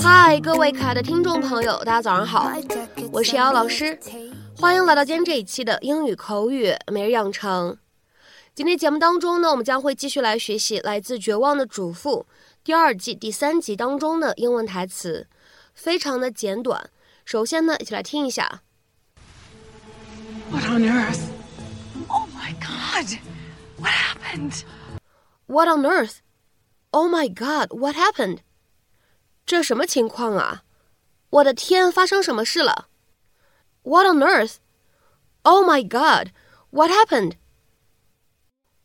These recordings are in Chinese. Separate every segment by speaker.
Speaker 1: 嗨，各位可爱的听众朋友，大家早上好我是瑶老师，欢迎来到今天这一期的英语口语每日养成。今天节目当中呢，我们将会继续来学习来自《绝望的主妇》第二季第三集当中的英文台词，非常的简短。首先呢，一起来听一下。
Speaker 2: What on earth? Oh my god! What happened?
Speaker 1: What on earth? Oh my God! What happened? 这什么情况啊？我的天，发生什么事了？What on earth? Oh my God! What happened?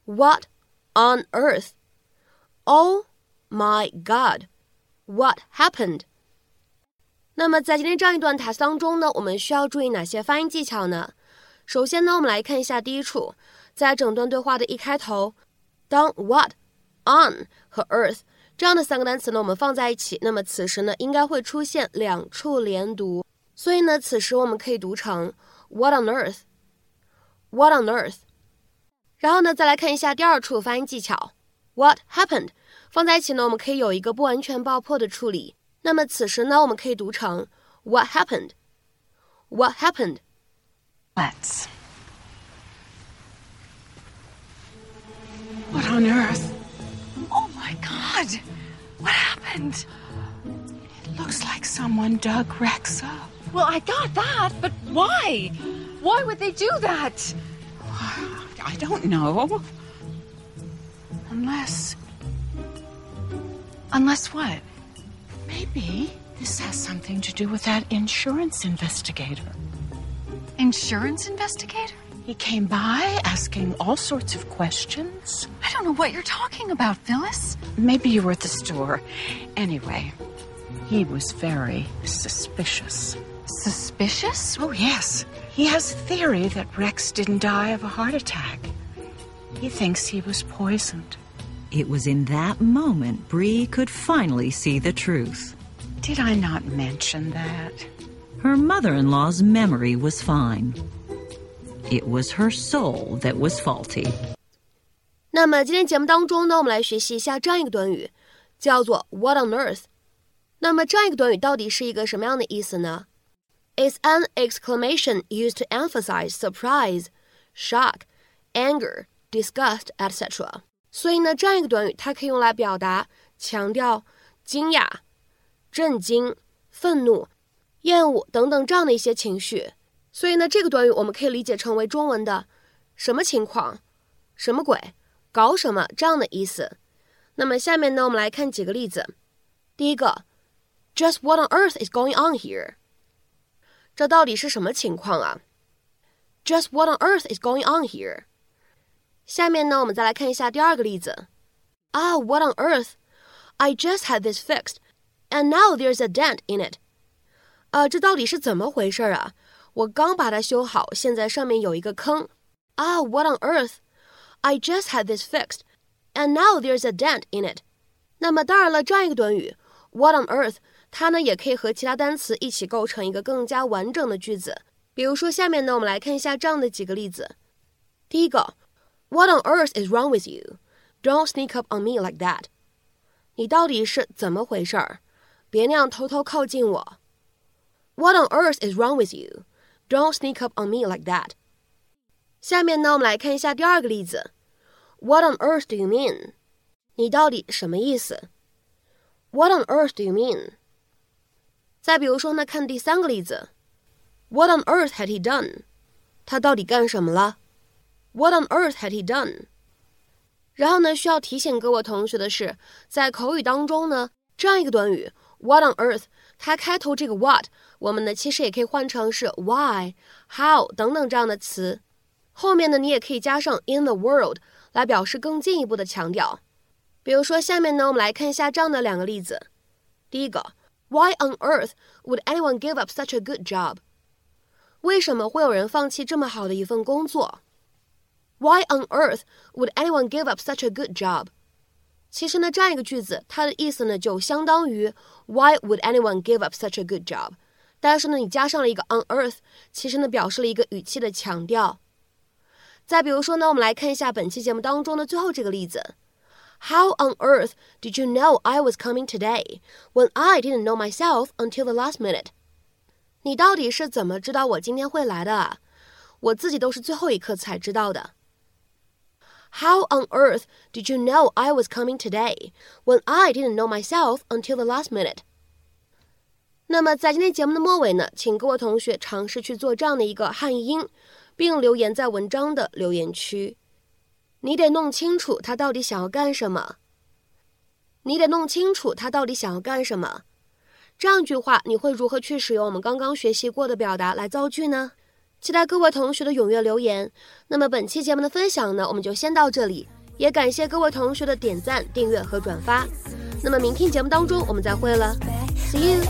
Speaker 1: What on earth? Oh my God! What happened? 那么在今天这样一段台词当中呢，我们需要注意哪些发音技巧呢？首先呢，我们来看一下第一处，在整段对话的一开头，当 what、on 和 earth 这样的三个单词呢，我们放在一起，那么此时呢，应该会出现两处连读，所以呢，此时我们可以读成 what on earth，what on earth。然后呢，再来看一下第二处发音技巧 ，what happened 放在一起呢，我们可以有一个不完全爆破的处理，那么此时呢，我们可以读成 what happened，what happened。
Speaker 2: Let's. What on earth? Oh my god! What happened? It looks like someone dug Rex up.
Speaker 3: Well, I got that, but why? Why would they do that?
Speaker 2: I don't know. Unless.
Speaker 3: Unless what?
Speaker 2: Maybe this has something to do with that insurance investigator.
Speaker 3: Insurance investigator?
Speaker 2: He came by asking all sorts of questions.
Speaker 3: I don't know what you're talking about, Phyllis.
Speaker 2: Maybe you were at the store. Anyway, he was very suspicious.
Speaker 3: Suspicious?
Speaker 2: Oh, yes. He has a theory that Rex didn't die of a heart attack. He thinks he was poisoned.
Speaker 4: It was in that moment Bree could finally see the truth.
Speaker 2: Did I not mention that?
Speaker 4: Her mother in law's memory was fine. It was her soul that was faulty.
Speaker 1: 那么今天节目当中呢，我们来学习一下这样一个短语，叫做 "What on earth"。那么这样一个短语到底是一个什么样的意思呢？It's an exclamation used to emphasize surprise, shock, anger, disgust, etc. 所以呢，这样一个短语它可以用来表达强调惊讶、震惊、愤怒、厌恶等等这样的一些情绪。所以呢，这个短语我们可以理解成为中文的什么情况、什么鬼、搞什么这样的意思。那么下面呢，我们来看几个例子。第一个，Just what on earth is going on here？这到底是什么情况啊？Just what on earth is going on here？下面呢，我们再来看一下第二个例子。啊，What on earth？I just had this fixed, and now there's a dent in it。啊，这到底是怎么回事啊？我刚把它修好，现在上面有一个坑。啊，What on earth？I just had this fixed, and now there's a dent in it。那么当然了，这样一个短语 What on earth，它呢也可以和其他单词一起构成一个更加完整的句子。比如说，下面呢我们来看一下这样的几个例子。第一个 ，What on earth is wrong with you? Don't sneak up on me like that。你到底是怎么回事儿？别那样偷偷靠近我。What on earth is wrong with you? Don't sneak up on me like that。下面呢，我们来看一下第二个例子。What on earth do you mean？你到底什么意思？What on earth do you mean？再比如说呢，看第三个例子。What on earth had he done？他到底干什么了 ？What on earth had he done？然后呢，需要提醒各位同学的是，在口语当中呢，这样一个短语 What on earth，它开头这个 what，我们呢其实也可以换成是 why、how 等等这样的词。后面呢，你也可以加上 in the world 来表示更进一步的强调。比如说，下面呢，我们来看一下这样的两个例子。第一个，Why on earth would anyone give up such a good job？为什么会有人放弃这么好的一份工作 ？Why on earth would anyone give up such a good job？ 其实呢，这样一个句子，它的意思呢就相当于 Why would anyone give up such a good job？但是呢，你加上了一个 on earth，其实呢表示了一个语气的强调。再比如说呢，我们来看一下本期节目当中的最后这个例子：How on earth did you know I was coming today when I didn't know myself until the last minute？你到底是怎么知道我今天会来的啊？我自己都是最后一刻才知道的。 How on earth did you know I was coming today when I didn't know myself until the last minute？那么在今天节目的末尾呢，请各位同学尝试去做这样的一个汉译英，并留言在文章的留言区。你得弄清楚他到底想要干什么。你得弄清楚他到底想要干什么。这样一句话，你会如何去使用我们刚刚学习过的表达来造句呢？期待各位同学的踊跃留言，那么本期节目的分享呢，我们就先到这里，也感谢各位同学的点赞、订阅和转发。那么明天节目当中我们再会了。see you。